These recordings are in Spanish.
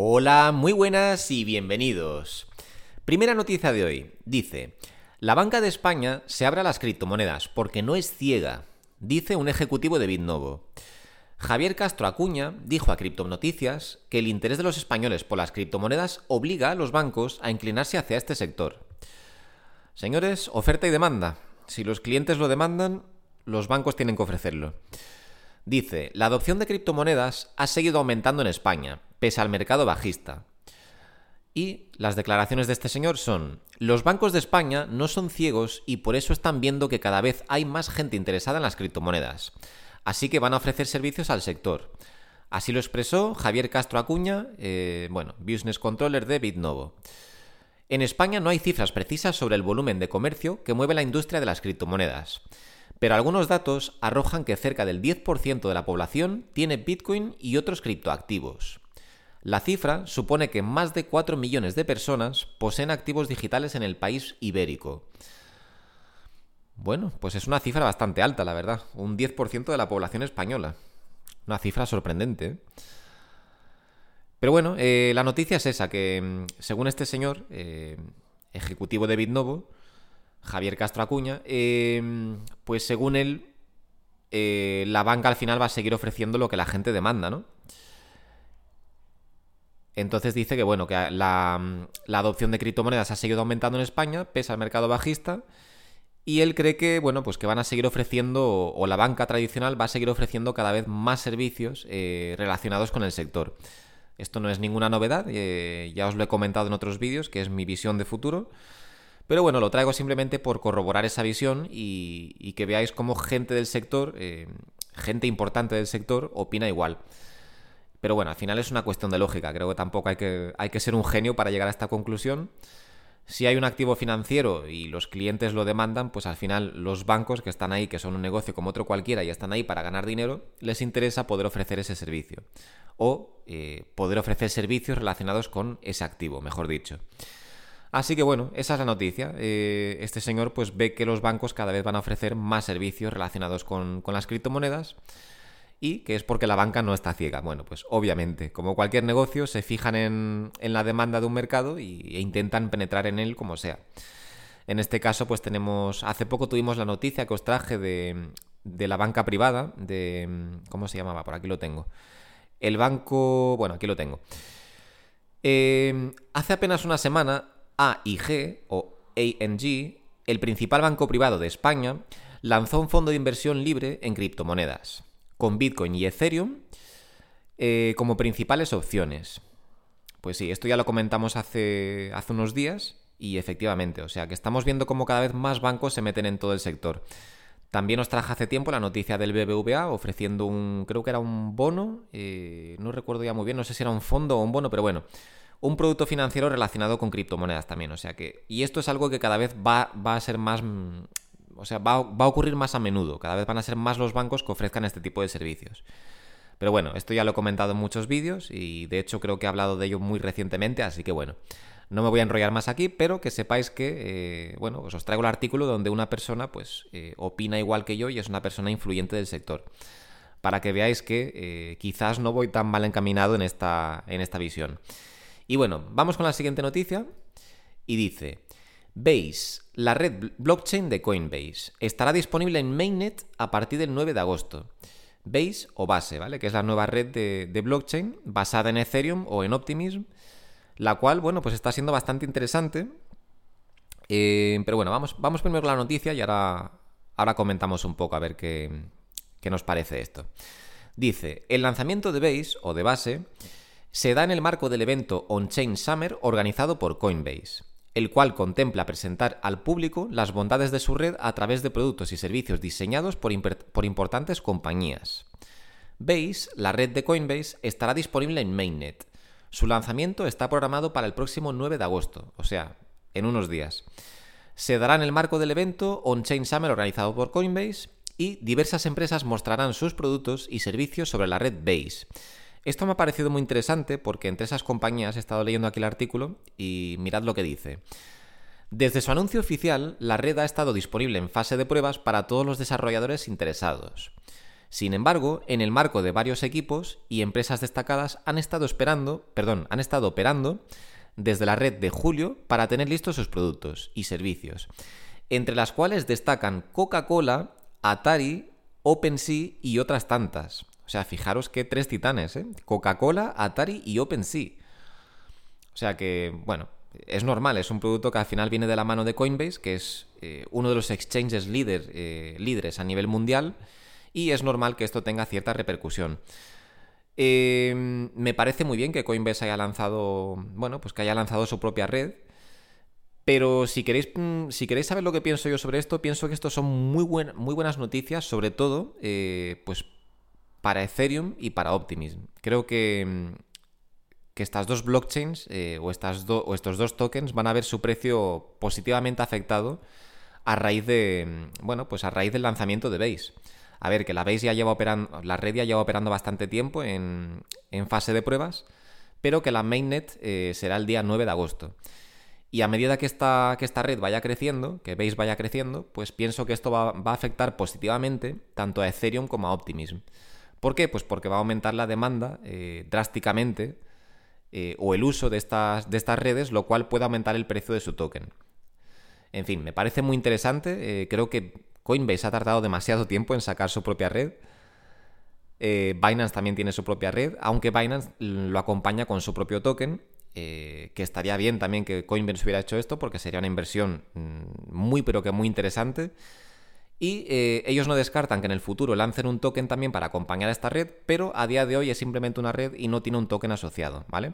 Hola, muy buenas y bienvenidos. Primera noticia de hoy. Dice, la banca de España se abre a las criptomonedas porque no es ciega, dice un ejecutivo de Bitnovo. Javier Castro Acuña dijo a Criptonoticias que el interés de los españoles por las criptomonedas obliga a los bancos a inclinarse hacia este sector. Señores, oferta y demanda. Si los clientes lo demandan, los bancos tienen que ofrecerlo. Dice, la adopción de criptomonedas ha seguido aumentando en España, pese al mercado bajista. Y las declaraciones de este señor son, los bancos de España no son ciegos y por eso están viendo que cada vez hay más gente interesada en las criptomonedas. Así que van a ofrecer servicios al sector. Así lo expresó Javier Castro Acuña, eh, bueno, Business Controller de Bitnovo. En España no hay cifras precisas sobre el volumen de comercio que mueve la industria de las criptomonedas, pero algunos datos arrojan que cerca del 10% de la población tiene Bitcoin y otros criptoactivos. La cifra supone que más de 4 millones de personas poseen activos digitales en el país ibérico. Bueno, pues es una cifra bastante alta, la verdad. Un 10% de la población española. Una cifra sorprendente. ¿eh? Pero bueno, eh, la noticia es esa, que mm, según este señor, eh, ejecutivo de Bitnovo, Javier Castro Acuña, pues según él, la banca al final va a seguir ofreciendo lo que la gente demanda, ¿no? Entonces dice que bueno, que la, adopción de criptomonedas ha seguido aumentando en España, pese al mercado bajista. Y él cree que, bueno, pues que van a seguir ofreciendo, o la banca tradicional va a seguir ofreciendo cada vez más servicios eh, relacionados con el sector. Esto no es ninguna novedad, eh, ya os lo he comentado en otros vídeos, que es mi visión de futuro. Pero bueno, lo traigo simplemente por corroborar esa visión y, que veáis cómo gente del sector, eh, gente importante del sector, opina igual. Pero bueno, al final es una cuestión de lógica. Creo que tampoco hay que, hay que ser un genio para llegar a esta conclusión. Si hay un activo financiero y los clientes lo demandan, pues al final los bancos que están ahí, que son un negocio como otro cualquiera y están ahí para ganar dinero, les interesa poder ofrecer ese servicio. O eh, poder ofrecer servicios relacionados con ese activo, mejor dicho. Así que bueno, esa es la noticia. Eh, este señor pues ve que los bancos cada vez van a ofrecer más servicios relacionados con, con las criptomonedas y que es porque la banca no está ciega. Bueno, pues obviamente, como cualquier negocio, se fijan en, la demanda de un mercado y, e intentan penetrar en él como sea. En este caso, pues tenemos, hace poco tuvimos la noticia que os traje de, de la banca privada, de, ¿cómo se llamaba? Por aquí lo tengo. El banco, bueno, aquí lo tengo. Eh, hace apenas una semana, AIG o ANG, el principal banco privado de España, lanzó un fondo de inversión libre en criptomonedas con Bitcoin y Ethereum eh, como principales opciones. Pues sí, esto ya lo comentamos hace, hace unos días y efectivamente, o sea que estamos viendo cómo cada vez más bancos se meten en todo el sector. También os traje hace tiempo la noticia del BBVA ofreciendo un, creo que era un bono, eh, no recuerdo ya muy bien, no sé si era un fondo o un bono, pero bueno, un producto financiero relacionado con criptomonedas también, o sea que, y esto es algo que cada vez va, a ser más, o sea, va, a ocurrir más a menudo. Cada vez van a ser más los bancos que ofrezcan este tipo de servicios. Pero bueno, esto ya lo he comentado en muchos vídeos y de hecho creo que he hablado de ello muy recientemente, así que bueno, no me voy a enrollar más aquí, pero que sepáis que, eh, bueno, pues os traigo el artículo donde una persona pues eh, opina igual que yo y es una persona influyente del sector. Para que veáis que eh, quizás no voy tan mal encaminado en esta, en esta visión. Y bueno, vamos con la siguiente noticia. Y dice, Base, la red blockchain de Coinbase, estará disponible en Mainnet a partir del 9 de agosto. Base o Base, ¿vale? Que es la nueva red de, blockchain basada en Ethereum o en Optimism, la cual, bueno, pues está siendo bastante interesante. Eh, pero bueno, vamos, vamos primero con la noticia y ahora, ahora comentamos un poco a ver qué, qué nos parece esto. Dice, el lanzamiento de Base o de Base se da en el marco del evento On-Chain Summer organizado por Coinbase el cual contempla presentar al público las bondades de su red a través de productos y servicios diseñados por, importantes compañías. Base, la red de Coinbase, estará disponible en Mainnet. Su lanzamiento está programado para el próximo 9 de agosto, o sea, en unos días. Se dará en el marco del evento On-Chain Summer organizado por Coinbase y diversas empresas mostrarán sus productos y servicios sobre la red Base esto me ha parecido muy interesante porque entre esas compañías he estado leyendo aquí el artículo y mirad lo que dice. Desde su anuncio oficial, la red ha estado disponible en fase de pruebas para todos los desarrolladores interesados. Sin embargo, en el marco de varios equipos y empresas destacadas han estado esperando, perdón, han estado operando desde la red de julio para tener listos sus productos y servicios, entre las cuales destacan Coca-Cola, Atari, OpenSea y otras tantas. O sea, fijaros que tres titanes, ¿eh? Coca-Cola, Atari y OpenSea. O sea que, bueno, es normal, es un producto que al final viene de la mano de Coinbase, que es eh, uno de los exchanges eh, líderes a nivel mundial, y es normal que esto tenga cierta repercusión. Em, me parece muy bien que Coinbase haya lanzado, bueno, pues que haya lanzado su propia red, pero si queréis, mm, si queréis saber lo que pienso yo sobre esto, pienso que esto son muy, muy buenas noticias, sobre todo, eh, pues para Ethereum y para Optimism. Creo que mm, que estas dos blockchains eh, o, estas o estos dos tokens van a ver su precio positivamente afectado a raíz de, mm, bueno, pues a raíz del lanzamiento de Base. A ver, que la Base ya lleva operando, la red ya lleva operando bastante tiempo en, fase de pruebas, pero que la mainnet eh, será el día 9 de agosto. Y a medida que esta, que esta red vaya creciendo, que Base vaya creciendo, pues pienso que esto va, a afectar positivamente tanto a Ethereum como a Optimism. ¿Por qué? Pues porque va a aumentar la demanda eh, drásticamente eh, o el uso de estas, de estas redes, lo cual puede aumentar el precio de su token. En fin, me parece muy interesante. Eh, creo que Coinbase ha tardado demasiado tiempo en sacar su propia red. Binance también tiene su propia red, aunque Binance lo acompaña con su propio token, que estaría bien también que Coinbase hubiera hecho esto porque sería una inversión mm, muy pero que muy interesante. Y eh, ellos no descartan que en el futuro lancen un token también para acompañar a esta red, pero a día de hoy es simplemente una red y no tiene un token asociado, ¿vale?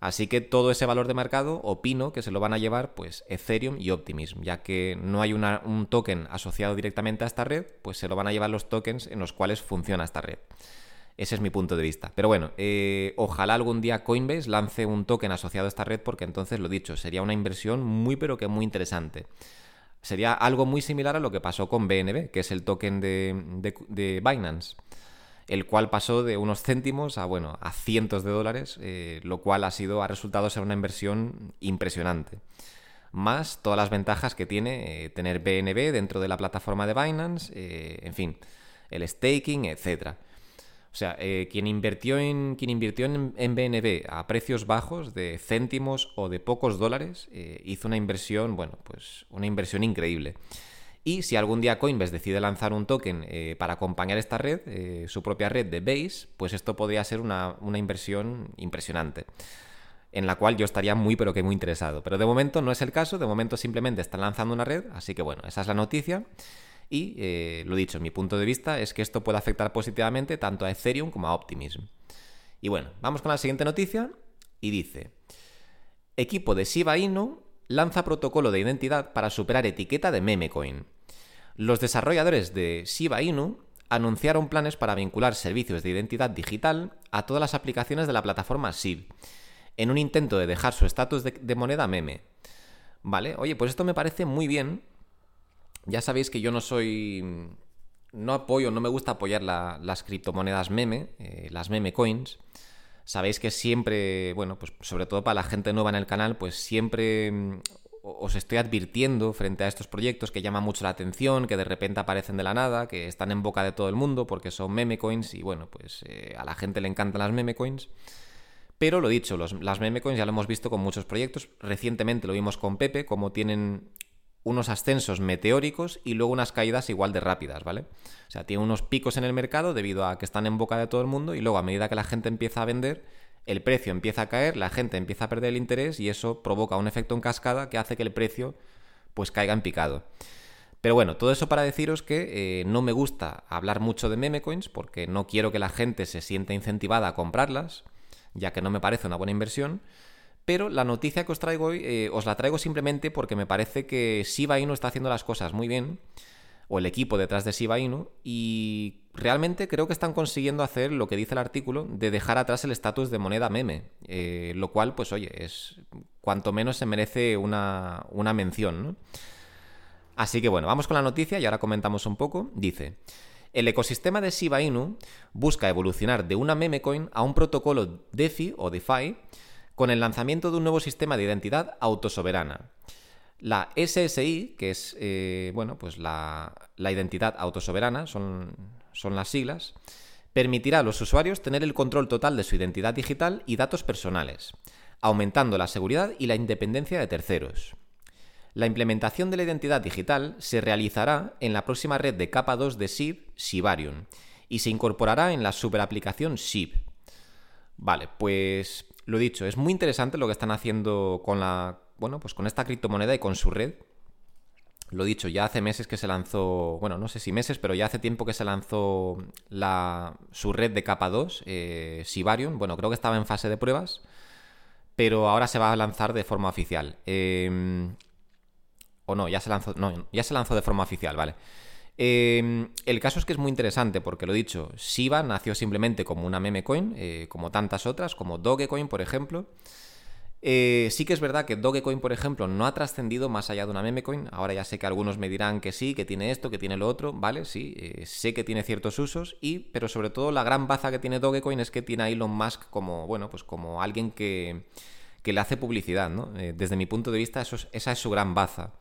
Así que todo ese valor de mercado, opino que se lo van a llevar pues Ethereum y Optimism, ya que no hay un token asociado directamente a esta red, pues se lo van a llevar los tokens en los cuales funciona esta red. Ese es mi punto de vista. Pero bueno, eh, ojalá algún día Coinbase lance un token asociado a esta red, porque entonces lo dicho, sería una inversión muy pero que muy interesante. Sería algo muy similar a lo que pasó con BNB, que es el token de, Binance, el cual pasó de unos céntimos a, bueno, a cientos de dólares, eh, lo cual ha, sido, ha resultado ser una inversión impresionante. Más todas las ventajas que tiene eh, tener BNB dentro de la plataforma de Binance, eh, en fin, el staking, etcétera. Sea, eh, quien invirtió, en, quien invirtió en, BNB a precios bajos de céntimos o de pocos dólares eh, hizo una inversión, bueno, pues una inversión increíble. Y si algún día Coinbase decide lanzar un token eh, para acompañar esta red, su propia red de Base, pues esto podría ser una, una inversión impresionante en la cual yo estaría muy pero que muy interesado. Pero de momento no es el caso, de momento simplemente están lanzando una red, así que bueno, esa es la noticia. Y eh, lo dicho, mi punto de vista es que esto puede afectar positivamente tanto a Ethereum como a Optimism. Y bueno, vamos con la siguiente noticia y dice, equipo de Shiba Inu lanza protocolo de identidad para superar etiqueta de memecoin. Los desarrolladores de Shiba Inu anunciaron planes para vincular servicios de identidad digital a todas las aplicaciones de la plataforma SIB, en un intento de dejar su estatus de, de moneda meme. Vale, oye, pues esto me parece muy bien ya sabéis que yo no soy... No apoyo, no me gusta apoyar las criptomonedas meme, eh, las meme coins. Sabéis que siempre, bueno, pues sobre todo para la gente nueva en el canal, pues siempre mm, os estoy advirtiendo frente a estos proyectos que llaman mucho la atención, que de repente aparecen de la nada, que están en boca de todo el mundo porque son meme coins y bueno, pues eh, a la gente le encantan las meme coins. Pero lo dicho, las meme coins ya lo hemos visto con muchos proyectos. Recientemente lo vimos con Pepe, como tienen unos ascensos meteóricos y luego unas caídas igual de rápidas, ¿vale? O sea, tiene unos picos en el mercado debido a que están en boca de todo el mundo y luego a medida que la gente empieza a vender, el precio empieza a caer, la gente empieza a perder el interés y eso provoca un efecto en cascada que hace que el precio pues caiga en picado. Pero bueno, todo eso para deciros que eh, no me gusta hablar mucho de meme coins porque no quiero que la gente se sienta incentivada a comprarlas, ya que no me parece una buena inversión. Pero la noticia que os traigo hoy eh, os la traigo simplemente porque me parece que Shiba Inu está haciendo las cosas muy bien, o el equipo detrás de Shiba Inu, y realmente creo que están consiguiendo hacer lo que dice el artículo de dejar atrás el estatus de moneda meme, eh, lo cual, pues oye, es cuanto menos se merece una, una mención, ¿no? Así que bueno, vamos con la noticia y ahora comentamos un poco. Dice, el ecosistema de Shiba Inu busca evolucionar de una meme coin a un protocolo DeFi o DeFi con el lanzamiento de un nuevo sistema de identidad autosoberana. La SSI, que es eh, bueno, pues la, identidad autosoberana, son, son las siglas, permitirá a los usuarios tener el control total de su identidad digital y datos personales, aumentando la seguridad y la independencia de terceros. La implementación de la identidad digital se realizará en la próxima red de capa 2 de SIB, Sibarium, y se incorporará en la superaplicación SIB. Vale, pues lo dicho, es muy interesante lo que están haciendo con la, bueno, pues con esta criptomoneda y con su red. Lo dicho, ya hace meses que se lanzó, bueno, no sé si meses, pero ya hace tiempo que se lanzó la, su red de capa 2, eh, Sibarium. Bueno, creo que estaba en fase de pruebas, pero ahora se va a lanzar de forma oficial. Eh, o no, ya se lanzó. No, ya se lanzó de forma oficial, vale. Em, el caso es que es muy interesante porque lo dicho, Shiba nació simplemente como una meme coin, eh, como tantas otras, como Dogecoin, por ejemplo. Eh, sí que es verdad que Dogecoin, por ejemplo, no ha trascendido más allá de una meme coin. Ahora ya sé que algunos me dirán que sí, que tiene esto, que tiene lo otro, ¿vale? Sí, eh, sé que tiene ciertos usos, pero sobre todo la gran baza que tiene Dogecoin es que tiene a Elon Musk como, bueno, pues como alguien que, le hace publicidad, ¿no? desde mi punto de vista, esa es su gran baza.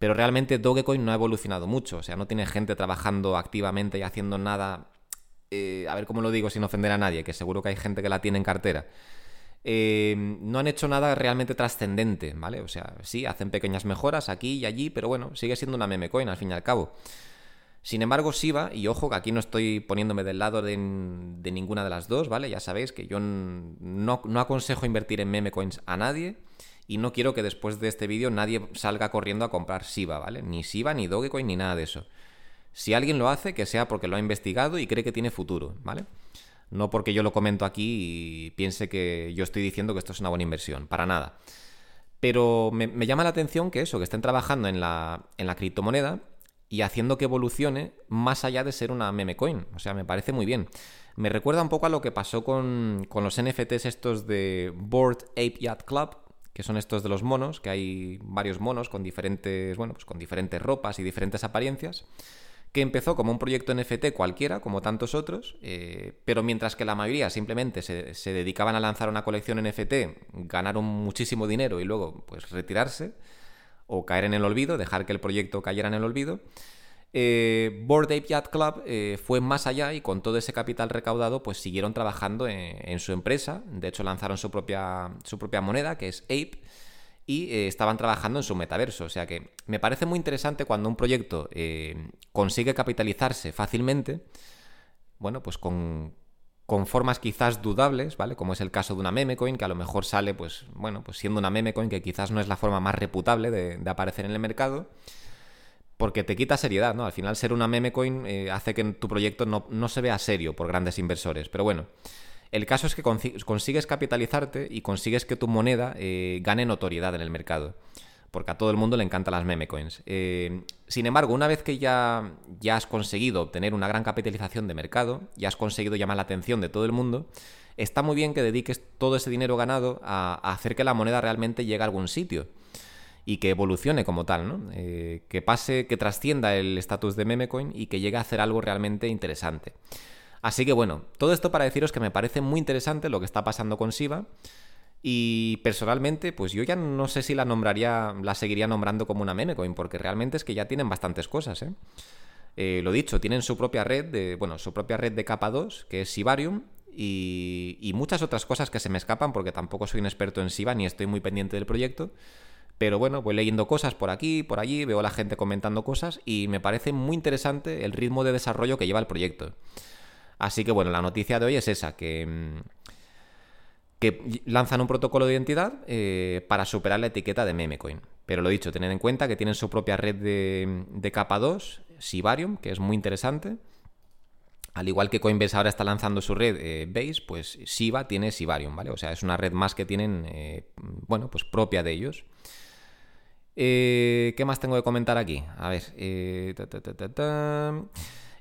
Pero realmente Dogecoin no ha evolucionado mucho, o sea, no tiene gente trabajando activamente y haciendo nada, eh, a ver cómo lo digo sin ofender a nadie, que seguro que hay gente que la tiene en cartera. Eh, no han hecho nada realmente trascendente, ¿vale? O sea, sí, hacen pequeñas mejoras aquí y allí, pero bueno, sigue siendo una meme coin al fin y al cabo. Sin embargo, Shiba, y ojo que aquí no estoy poniéndome del lado de, ninguna de las dos, ¿vale? Ya sabéis que yo no, no aconsejo invertir en meme coins a nadie y no quiero que después de este vídeo nadie salga corriendo a comprar Shiba, ¿vale? Ni Shiba, ni Dogecoin, ni nada de eso. Si alguien lo hace, que sea porque lo ha investigado y cree que tiene futuro, ¿vale? No porque yo lo comento aquí y piense que yo estoy diciendo que esto es una buena inversión, para nada. Pero me, llama la atención que eso, que estén trabajando en la, en la criptomoneda y haciendo que evolucione más allá de ser una meme coin. O sea, me parece muy bien. Me recuerda un poco a lo que pasó con, con los NFTs estos de Board Ape Yacht Club, que son estos de los monos, que hay varios monos con diferentes, bueno, pues con diferentes ropas y diferentes apariencias, que empezó como un proyecto NFT cualquiera, como tantos otros, eh, pero mientras que la mayoría simplemente se, se, dedicaban a lanzar una colección NFT, ganaron muchísimo dinero y luego pues retirarse o caer en el olvido, dejar que el proyecto cayera en el olvido, eh, Board Ape Yacht Club eh, fue más allá y con todo ese capital recaudado pues siguieron trabajando en, su empresa. De hecho lanzaron su propia, su propia moneda que es Ape y eh, estaban trabajando en su metaverso. O sea que me parece muy interesante cuando un proyecto eh, consigue capitalizarse fácilmente, bueno, pues con, con formas quizás dudables, ¿vale? Como es el caso de una meme coin, que a lo mejor sale, pues, bueno, pues siendo una meme coin que quizás no es la forma más reputable de aparecer en el mercado porque te quita seriedad, ¿no? Al final ser una meme coin eh, hace que tu proyecto no, se vea serio por grandes inversores. Pero bueno, el caso es que consigues capitalizarte y consigues que tu moneda eh, gane notoriedad en el mercado. Porque a todo el mundo le encantan las meme coins. Eh, sin embargo, una vez que ya, ya has conseguido obtener una gran capitalización de mercado, ya has conseguido llamar la atención de todo el mundo, está muy bien que dediques todo ese dinero ganado a hacer que la moneda realmente llegue a algún sitio y que evolucione como tal, ¿no? Eh, que pase, que trascienda el estatus de memecoin y que llegue a hacer algo realmente interesante. Así que bueno, todo esto para deciros que me parece muy interesante lo que está pasando con Shiba. Y personalmente, pues yo ya no sé si la nombraría, la seguiría nombrando como una memecoin, porque realmente es que ya tienen bastantes cosas, ¿eh? eh lo dicho, tienen su propia red de, bueno, su propia red de capa 2, que es Shibarium, y, y, muchas otras cosas que se me escapan porque tampoco soy un experto en Shiba ni estoy muy pendiente del proyecto. Pero bueno, voy leyendo cosas por aquí, por allí, veo a la gente comentando cosas y me parece muy interesante el ritmo de desarrollo que lleva el proyecto. Así que bueno, la noticia de hoy es esa, que, mm, que lanzan un protocolo de identidad eh, para superar la etiqueta de memecoin. Pero lo dicho, tened en cuenta que tienen su propia red de, capa 2, Sibarium, que es muy interesante. Al igual que Coinbase ahora está lanzando su red eh, Base, pues Shiba tiene Sibarium, ¿vale? O sea, es una red más que tienen, eh, bueno, pues propia de ellos. Eh, ¿Qué más tengo que comentar aquí? A ver. Eh,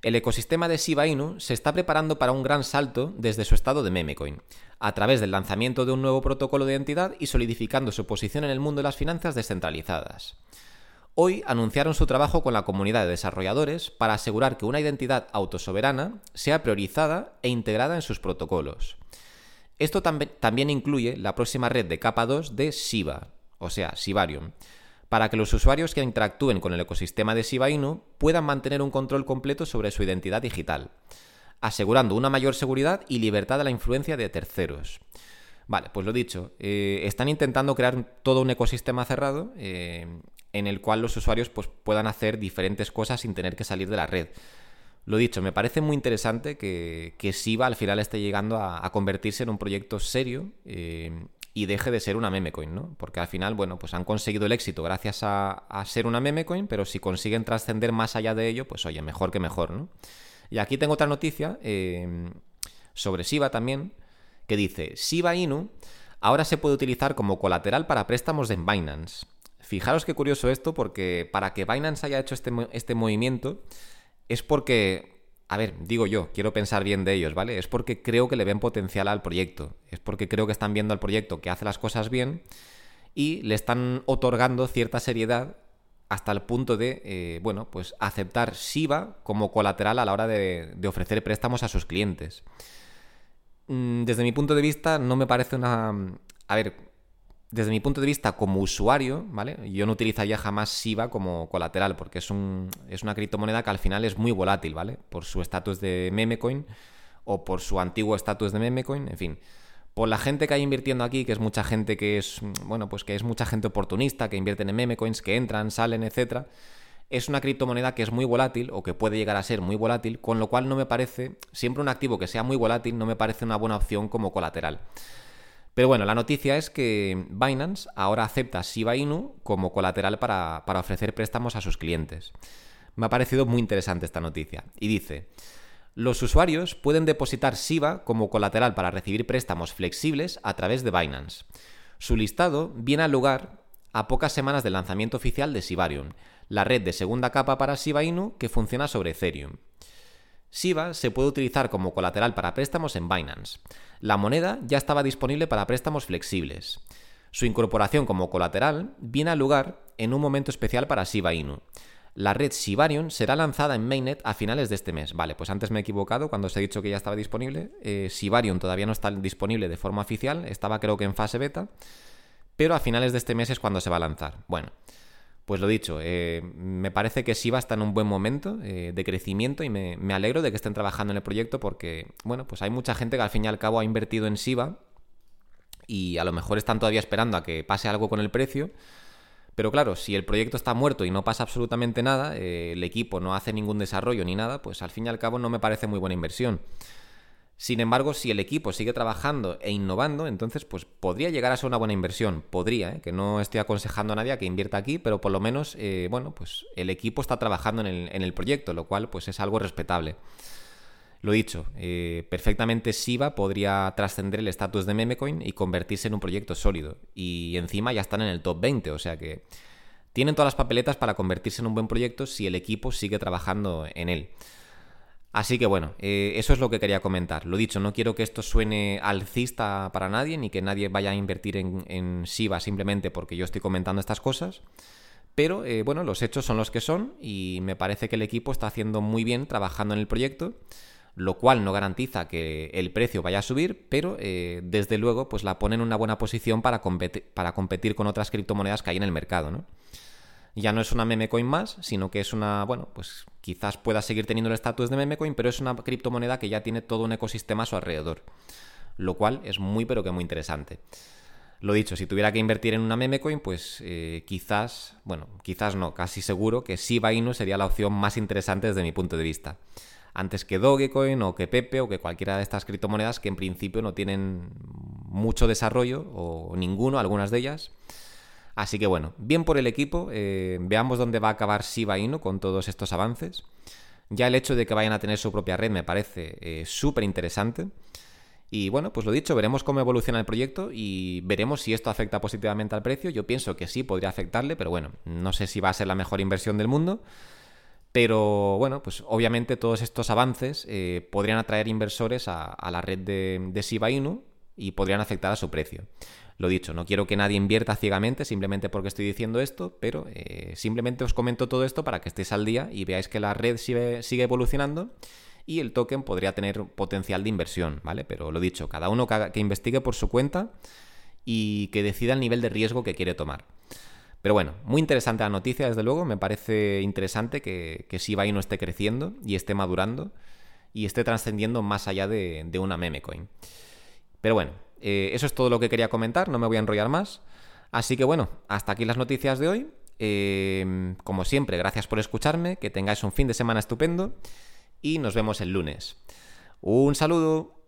el ecosistema de Shiba Inu se está preparando para un gran salto desde su estado de memecoin, a través del lanzamiento de un nuevo protocolo de identidad y solidificando su posición en el mundo de las finanzas descentralizadas. Hoy anunciaron su trabajo con la comunidad de desarrolladores para asegurar que una identidad autosoberana sea priorizada e integrada en sus protocolos. Esto también incluye la próxima red de capa 2 de Shiba, o sea, Shibarium, para que los usuarios que interactúen con el ecosistema de Shiba Inu puedan mantener un control completo sobre su identidad digital, asegurando una mayor seguridad y libertad de la influencia de terceros. Vale, pues lo dicho, eh, están intentando crear todo un ecosistema cerrado eh, en el cual los usuarios pues, puedan hacer diferentes cosas sin tener que salir de la red. Lo dicho, me parece muy interesante que, que al final esté llegando a, convertirse en un proyecto serio eh, y deje de ser una memecoin, ¿no? Porque al final, bueno, pues han conseguido el éxito gracias a, ser una memecoin, pero si consiguen trascender más allá de ello, pues oye, mejor que mejor, ¿no? Y aquí tengo otra noticia sobre Siva también, que dice, Shiba Inu ahora se puede utilizar como colateral para préstamos en Binance. Fijaros qué curioso esto, porque para que Binance haya hecho este, este movimiento es porque, a ver, digo yo, quiero pensar bien de ellos, ¿vale? Es porque creo que le ven potencial al proyecto, es porque creo que están viendo al proyecto que hace las cosas bien y le están otorgando cierta seriedad hasta el punto de, eh, bueno, pues aceptar Shiba como colateral a la hora de ofrecer préstamos a sus clientes. Mm, desde mi punto de vista, no me parece una... A ver, desde mi punto de vista como usuario, ¿vale? Yo no utilizaría jamás SIVA como colateral porque es, un, es una criptomoneda que al final es muy volátil, ¿vale? Por su estatus de memecoin o por su antiguo estatus de memecoin, en fin. Por la gente que hay invirtiendo aquí, que es mucha gente que es, bueno, pues que es mucha gente oportunista, que invierten en memecoins, que entran, salen, etcétera es una criptomoneda que es muy volátil o que puede llegar a ser muy volátil, con lo cual no me parece, siempre un activo que sea muy volátil, no me parece una buena opción como colateral. Pero bueno, la noticia es que Binance ahora acepta Shiba Inu como colateral para, para ofrecer préstamos a sus clientes. Me ha parecido muy interesante esta noticia. Y dice, los usuarios pueden depositar Shiba como colateral para recibir préstamos flexibles a través de Binance. Su listado viene al lugar a pocas semanas del lanzamiento oficial de Shibarium, la red de segunda capa para Shiba Inu que funciona sobre Ethereum. Shiba se puede utilizar como colateral para préstamos en Binance. La moneda ya estaba disponible para préstamos flexibles. Su incorporación como colateral viene al lugar en un momento especial para Shiba Inu. La red Shibarium será lanzada en Mainnet a finales de este mes. Vale, pues antes me he equivocado cuando os he dicho que ya estaba disponible. Eh, todavía no está disponible de forma oficial, estaba creo que en fase beta, pero a finales de este mes es cuando se va a lanzar. Bueno, pues lo dicho, eh, me parece que Siva está en un buen momento eh, de crecimiento y me, alegro de que estén trabajando en el proyecto porque, bueno, pues hay mucha gente que al fin y al cabo ha invertido en Siva y a lo mejor están todavía esperando a que pase algo con el precio. Pero claro, si el proyecto está muerto y no pasa absolutamente nada, eh, el equipo no hace ningún desarrollo ni nada, pues al fin y al cabo no me parece muy buena inversión. Sin embargo, si el equipo sigue trabajando e innovando, entonces pues podría llegar a ser una buena inversión. Podría, ¿eh? que no estoy aconsejando a nadie a que invierta aquí, pero por lo menos, eh, bueno, pues el equipo está trabajando en el, proyecto, lo cual pues es algo respetable. Lo dicho, eh, perfectamente Siva podría trascender el estatus de memecoin y convertirse en un proyecto sólido. Y encima ya están en el top 20, o sea que tienen todas las papeletas para convertirse en un buen proyecto si el equipo sigue trabajando en él. Así que bueno, eh, eso es lo que quería comentar. Lo dicho, no quiero que esto suene alcista para nadie, ni que nadie vaya a invertir en, en Shiba simplemente porque yo estoy comentando estas cosas. Pero eh, bueno, los hechos son los que son y me parece que el equipo está haciendo muy bien trabajando en el proyecto, lo cual no garantiza que el precio vaya a subir, pero eh, desde luego pues la pone en una buena posición para, para competir con otras criptomonedas que hay en el mercado, ¿no? Ya no es una meme coin más, sino que es una, bueno, pues quizás pueda seguir teniendo el estatus de meme coin, pero es una criptomoneda que ya tiene todo un ecosistema a su alrededor, lo cual es muy pero que muy interesante. Lo dicho, si tuviera que invertir en una meme coin, pues eh, quizás, bueno, quizás no, casi seguro que Shiba Inu sería la opción más interesante desde mi punto de vista. Antes que Dogecoin o que Pepe o que cualquiera de estas criptomonedas que en principio no tienen mucho desarrollo o ninguno, algunas de ellas. Así que bueno, bien por el equipo, eh, veamos dónde va a acabar Shiba Inu con todos estos avances. Ya el hecho de que vayan a tener su propia red me parece eh, súper interesante. Y bueno, pues lo dicho, veremos cómo evoluciona el proyecto y veremos si esto afecta positivamente al precio. Yo pienso que sí, podría afectarle, pero bueno, no sé si va a ser la mejor inversión del mundo. Pero bueno, pues obviamente todos estos avances eh, podrían atraer inversores a, la red de, de Shiba Inu y podrían afectar a su precio. Lo dicho, no quiero que nadie invierta ciegamente simplemente porque estoy diciendo esto, pero eh, simplemente os comento todo esto para que estéis al día y veáis que la red sigue, evolucionando y el token podría tener potencial de inversión, ¿vale? Pero lo dicho, cada uno que, investigue por su cuenta y que decida el nivel de riesgo que quiere tomar. Pero bueno, muy interesante la noticia, desde luego. Me parece interesante que, que Shiba Inu esté creciendo y esté madurando y esté trascendiendo más allá de, una meme coin. Pero bueno, eh, eso es todo lo que quería comentar, no me voy a enrollar más. Así que bueno, hasta aquí las noticias de hoy. Eh, como siempre, gracias por escucharme, que tengáis un fin de semana estupendo y nos vemos el lunes. Un saludo.